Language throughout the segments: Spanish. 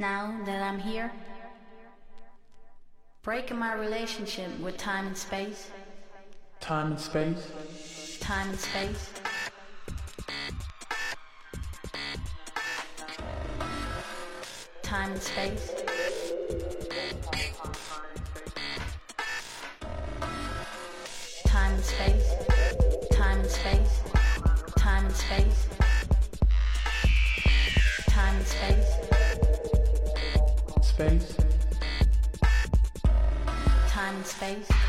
Now that I'm here, breaking my relationship with time and space. Time and space. Time and space. Time and space. Space. Time and space.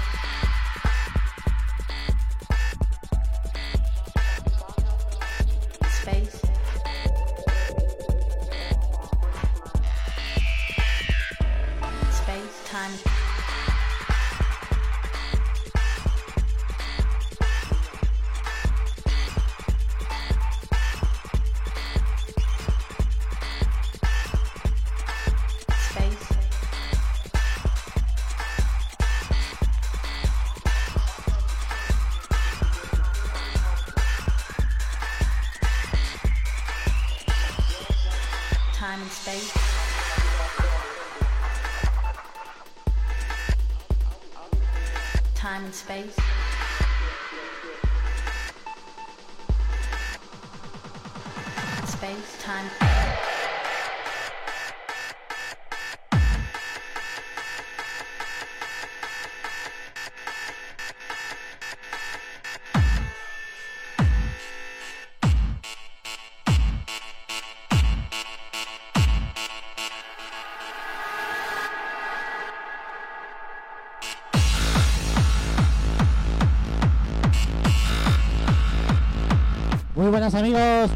Buenas amigos.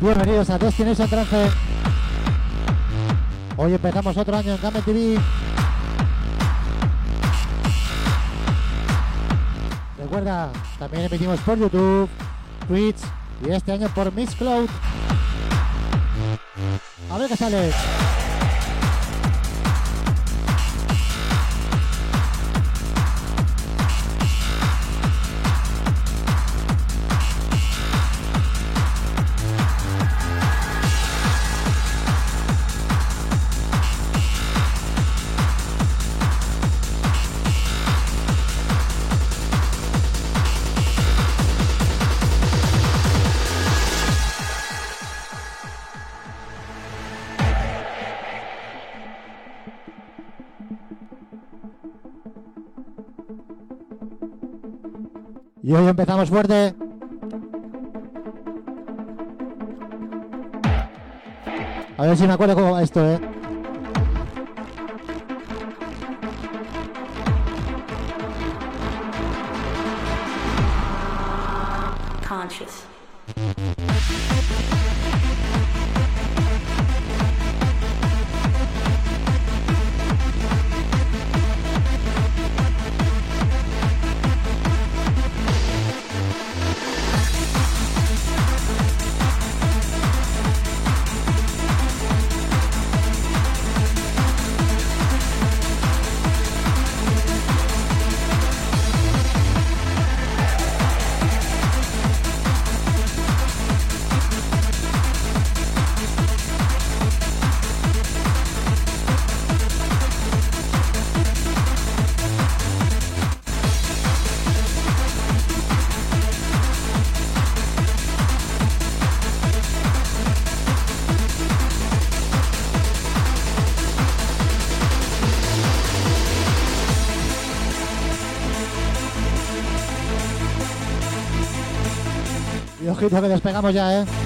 Bienvenidos a Destination Trance. Hoy empezamos otro año en Game TV. Recuerda, también emitimos por YouTube, Twitch y este año por Mixcloud. A ver qué sale. Hoy empezamos fuerte. A ver si me acuerdo cómo va esto, eh. Y ojito que despegamos ya, eh.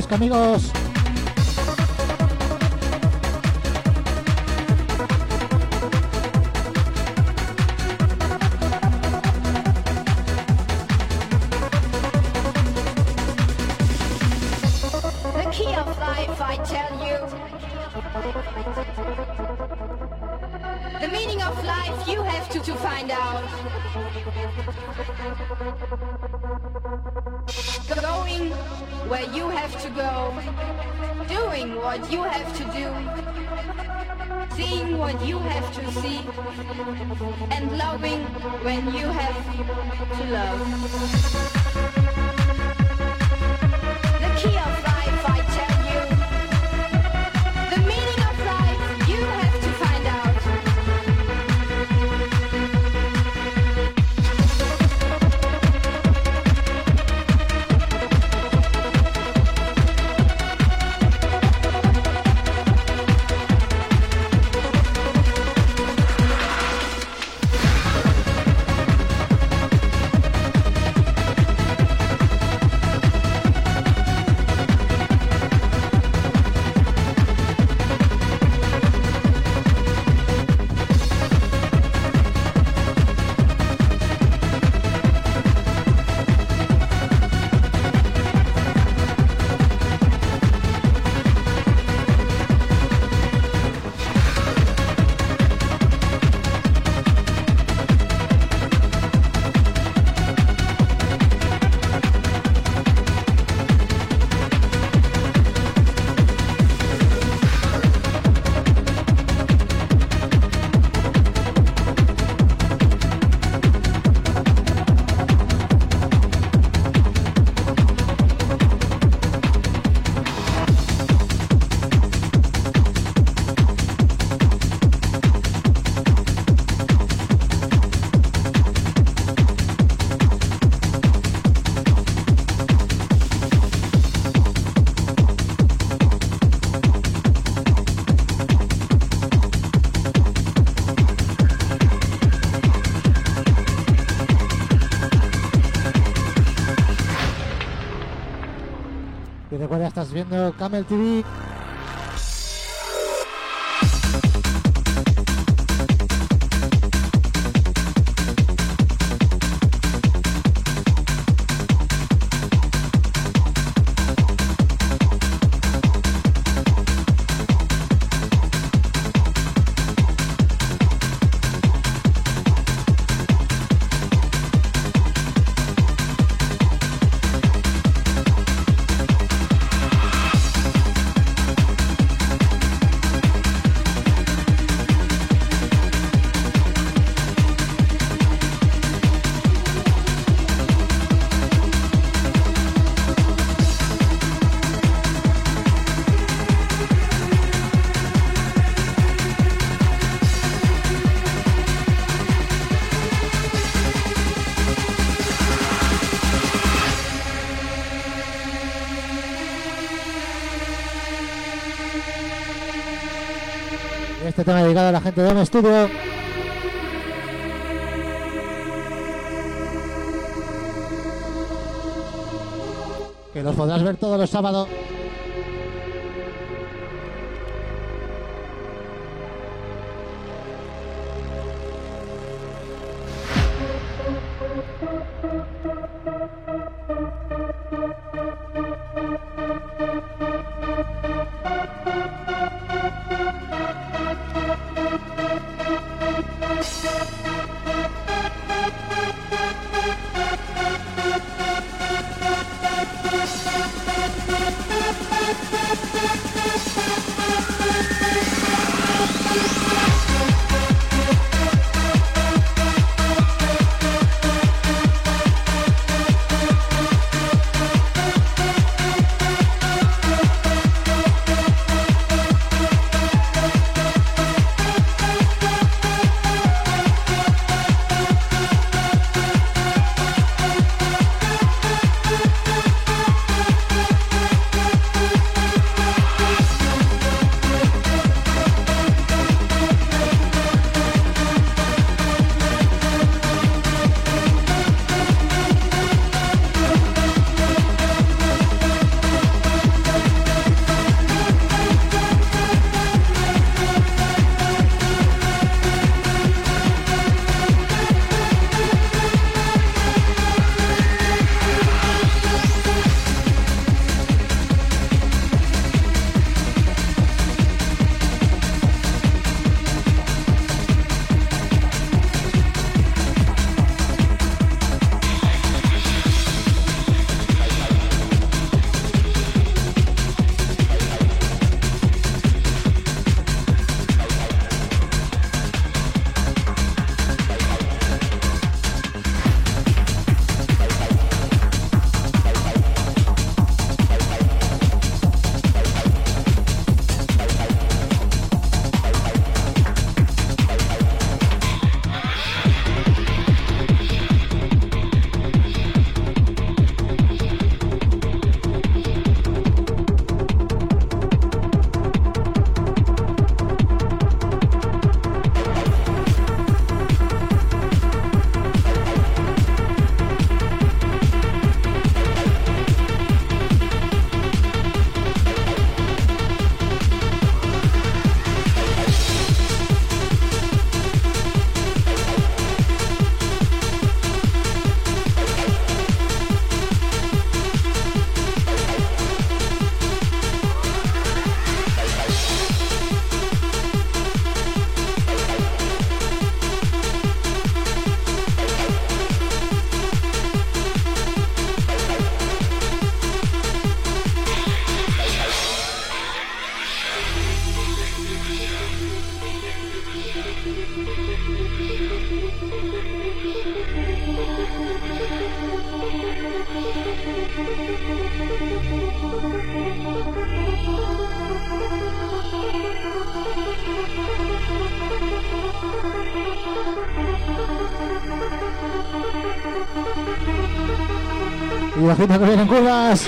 Disco, amigos. Y recuerda, estás viendo Camel TV. Tema dedicado a la gente de Home Studio. Que los podrás ver todos los sábados. Y bajita que vienen curvas.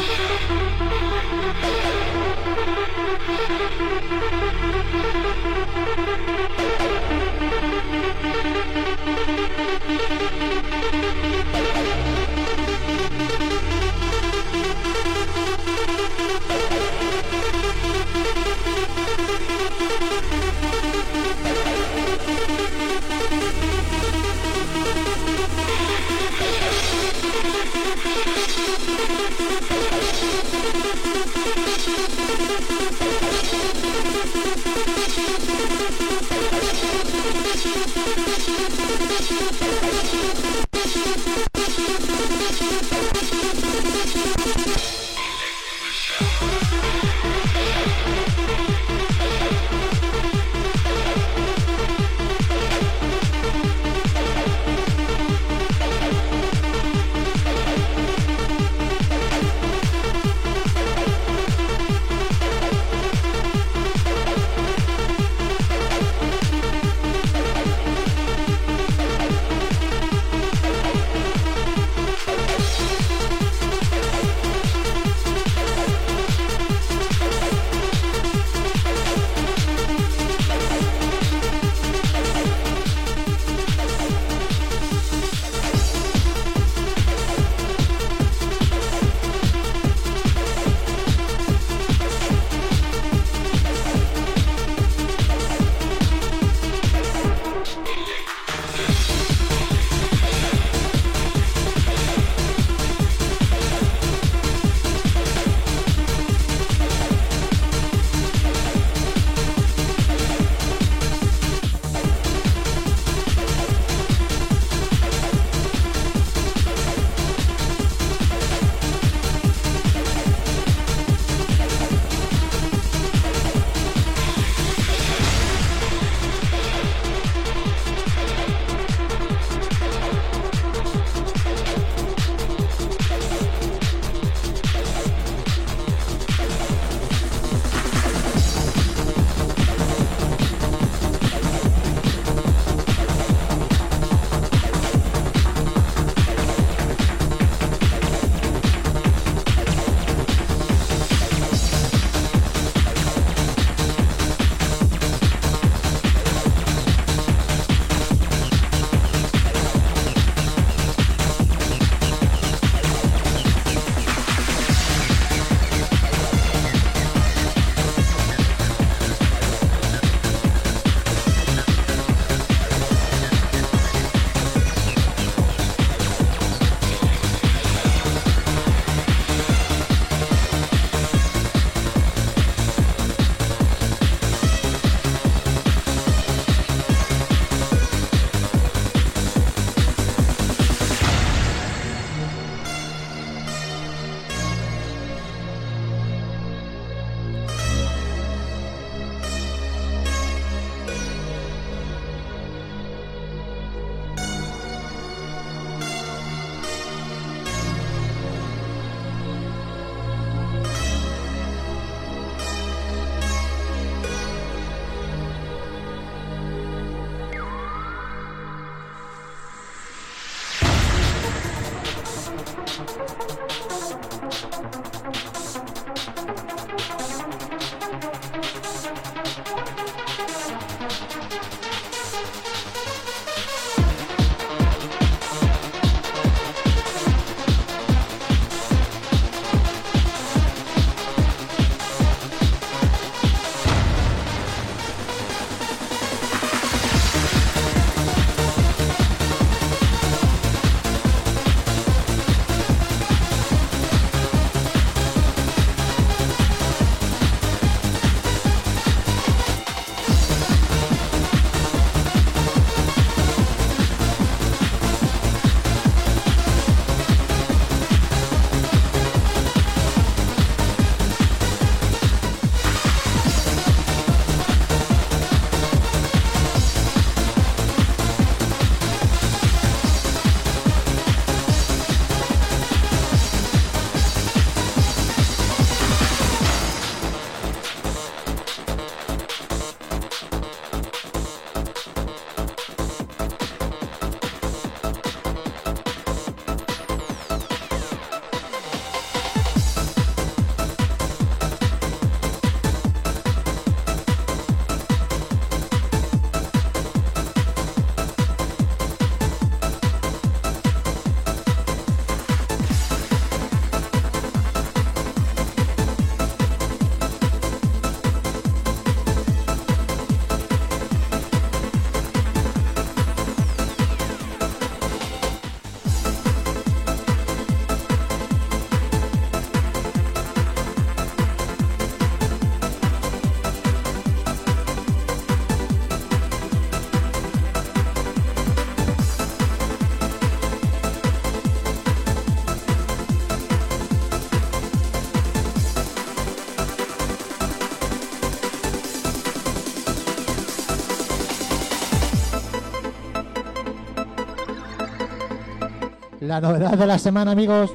La novedad de la semana, amigos.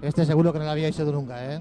Este seguro que no lo habíais oído nunca, ¿eh?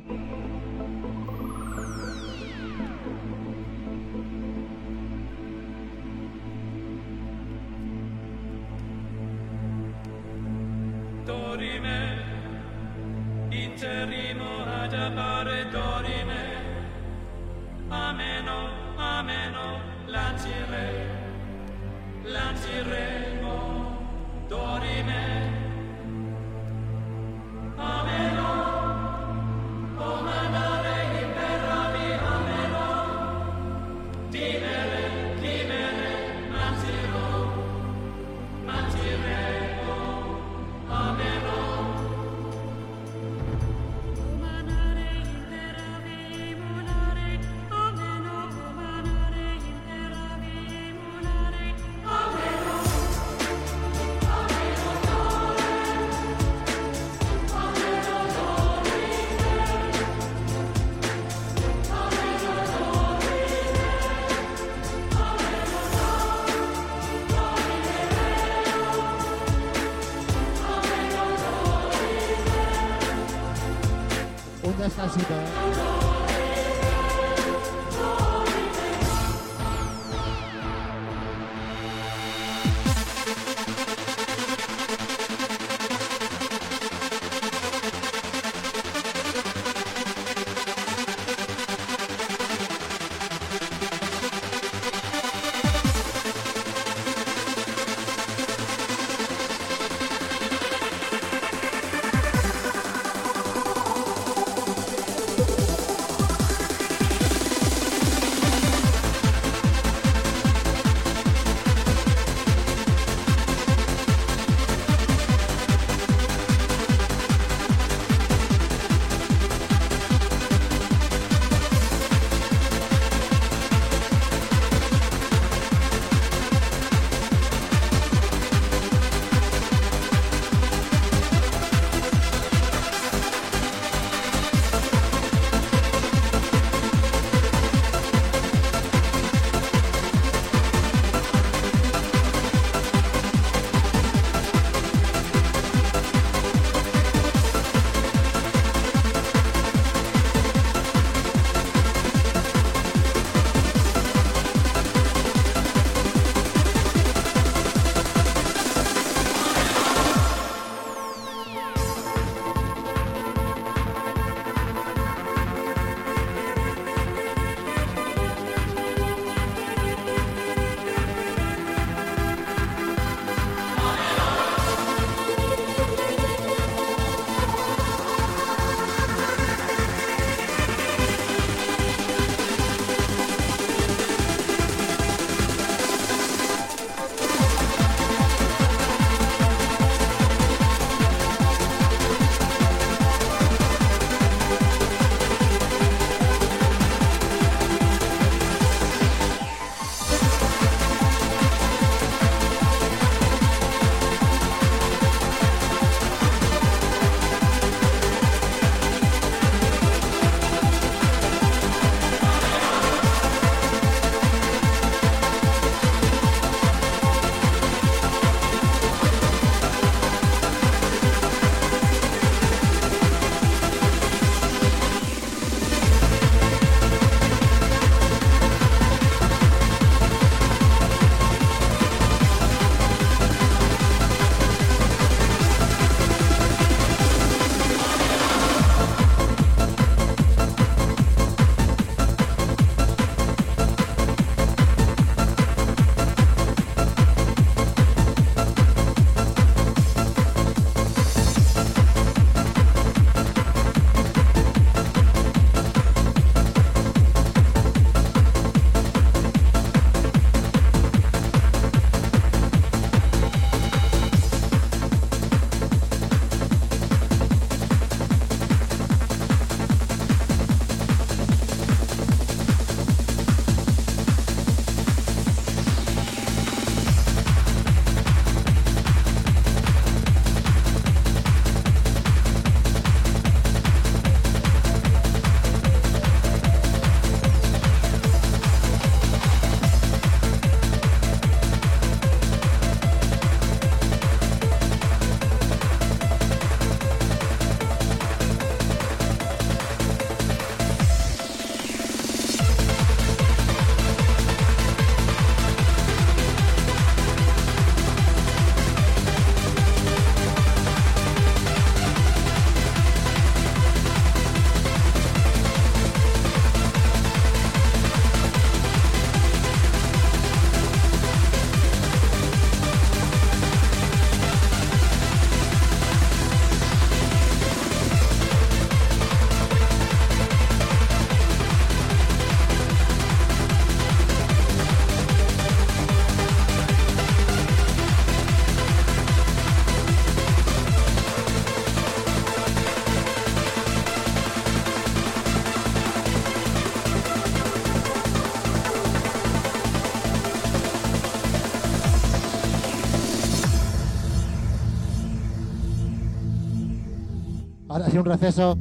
Un receso.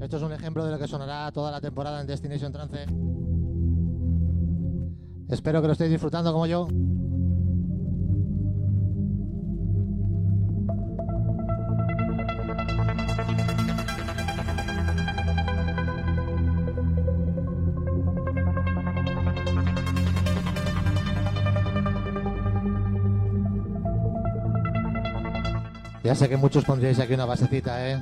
Esto es un ejemplo de lo que sonará toda la temporada en Destination Trance. Espero que lo estéis disfrutando como yo. Ya sé que muchos pondríais aquí una basecita, ¿eh?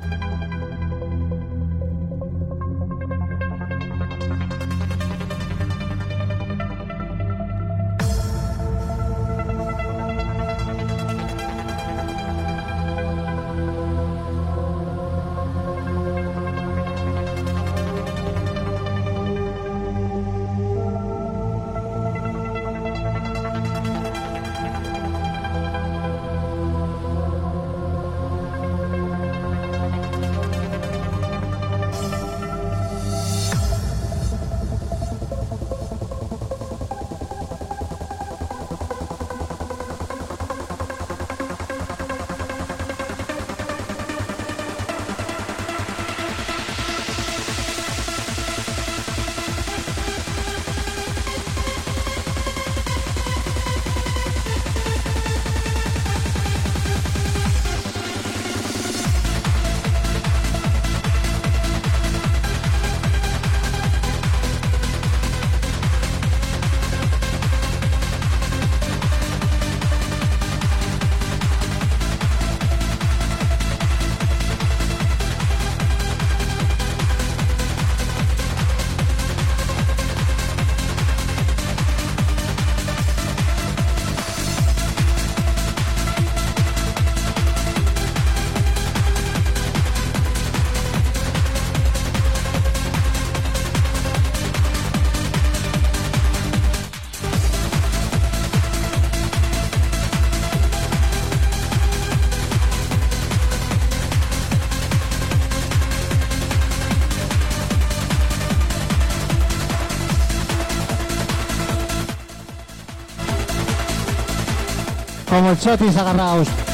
Como el chotis agarraos.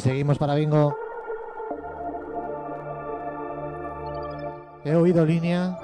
Seguimos para bingo. He oído línea.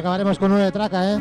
Acabaremos con uno de traca, ¿eh?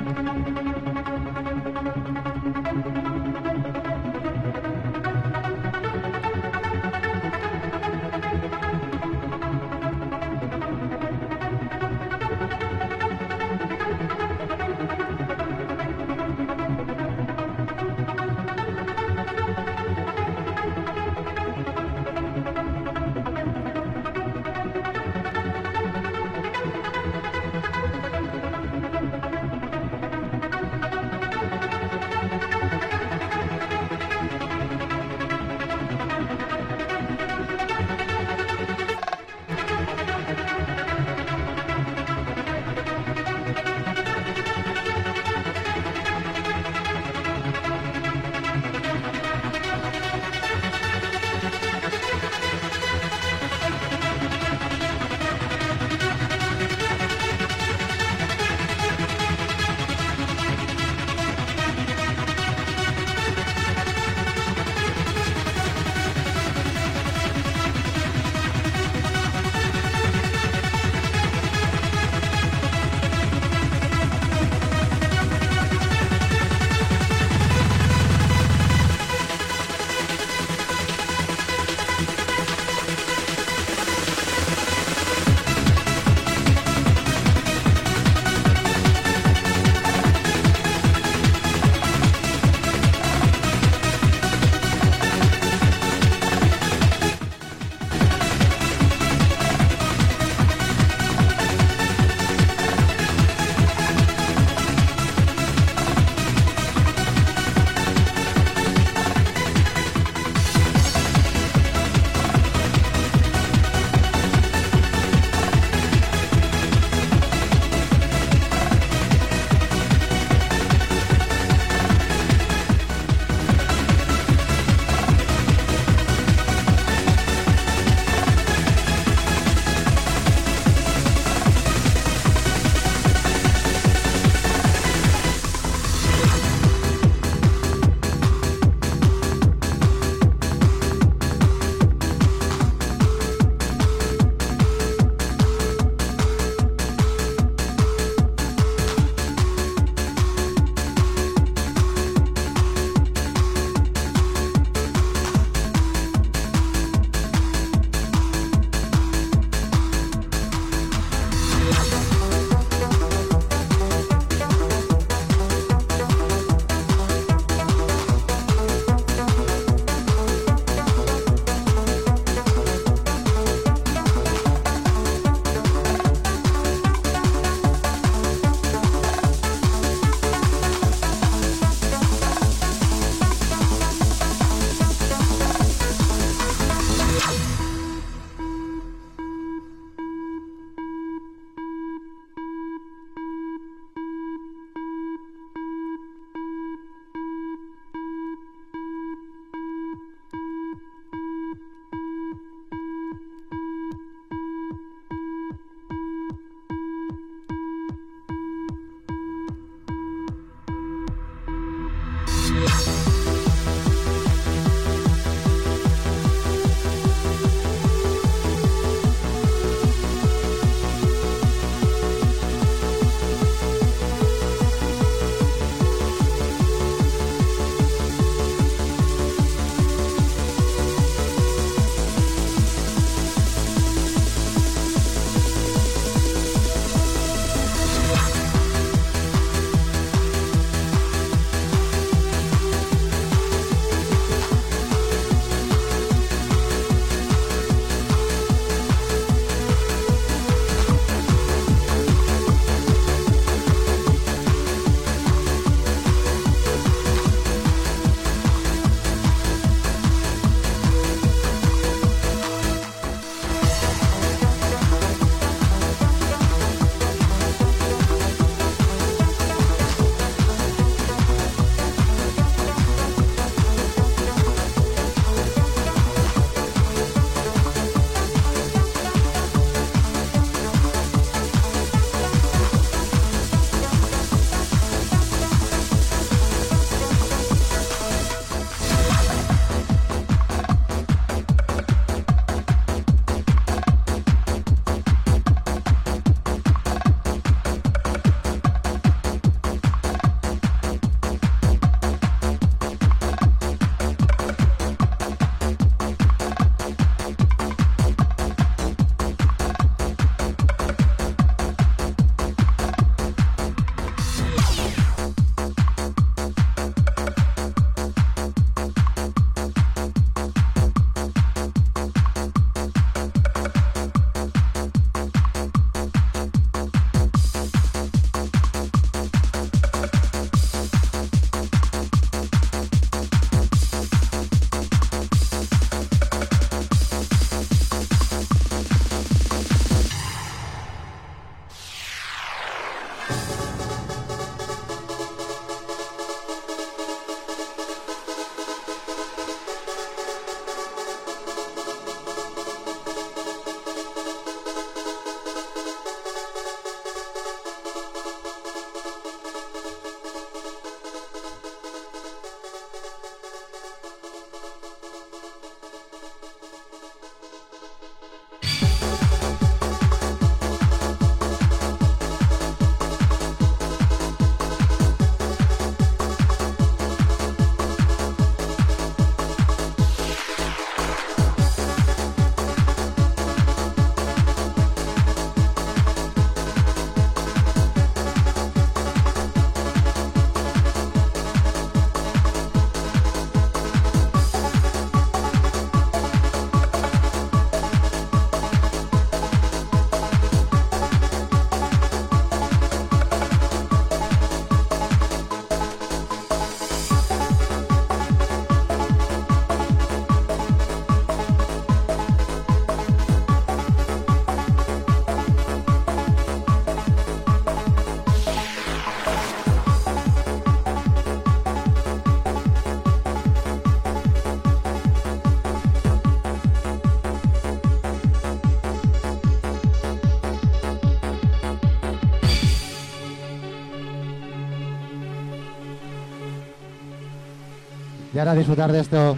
Y ahora disfrutar de esto.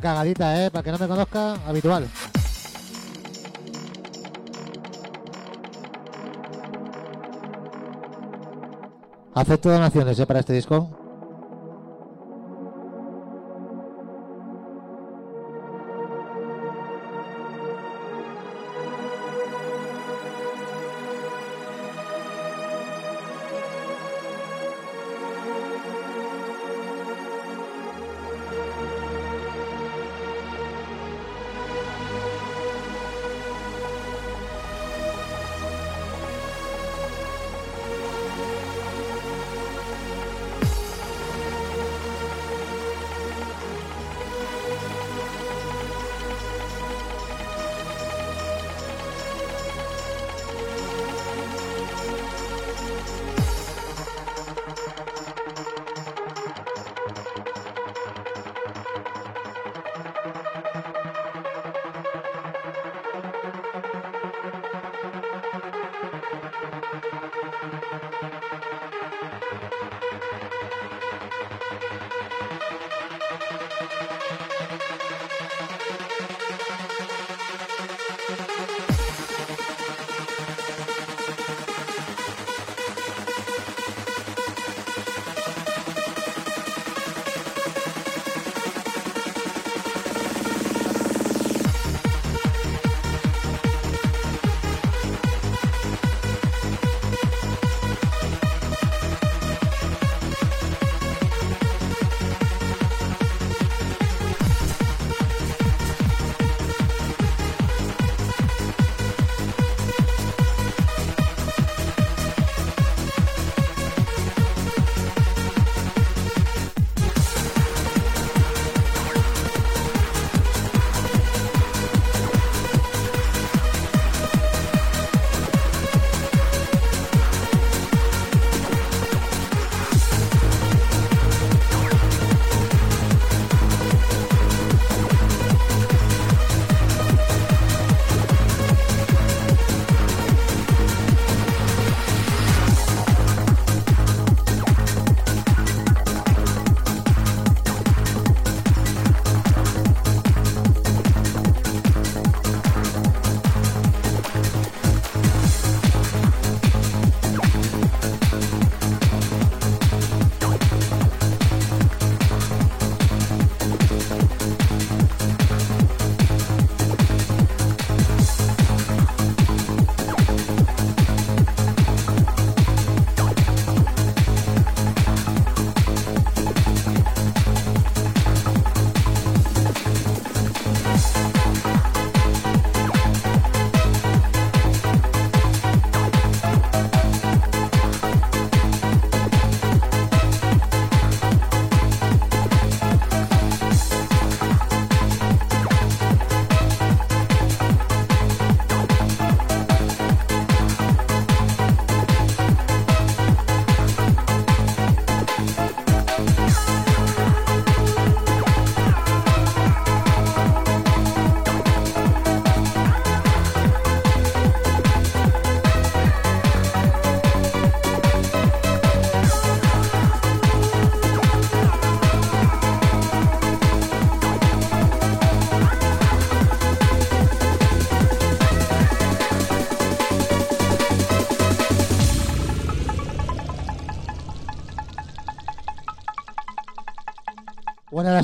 Cagadita, ¿eh? Para que no me conozca, habitual. Acepto donaciones, ¿eh? Para este disco.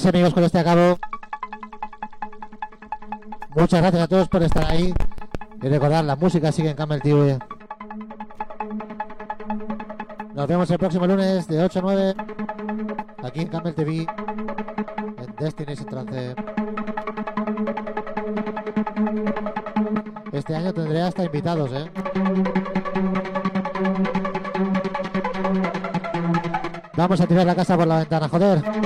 Amigos, con este a cabo. Muchas gracias a todos por estar ahí. Y recordar, la música sigue en Camel TV. Nos vemos el próximo lunes de 8 a 9 aquí en Camel TV en Destination Trance. Este año tendré hasta invitados, ¿eh? Vamos a tirar la casa por la ventana, joder.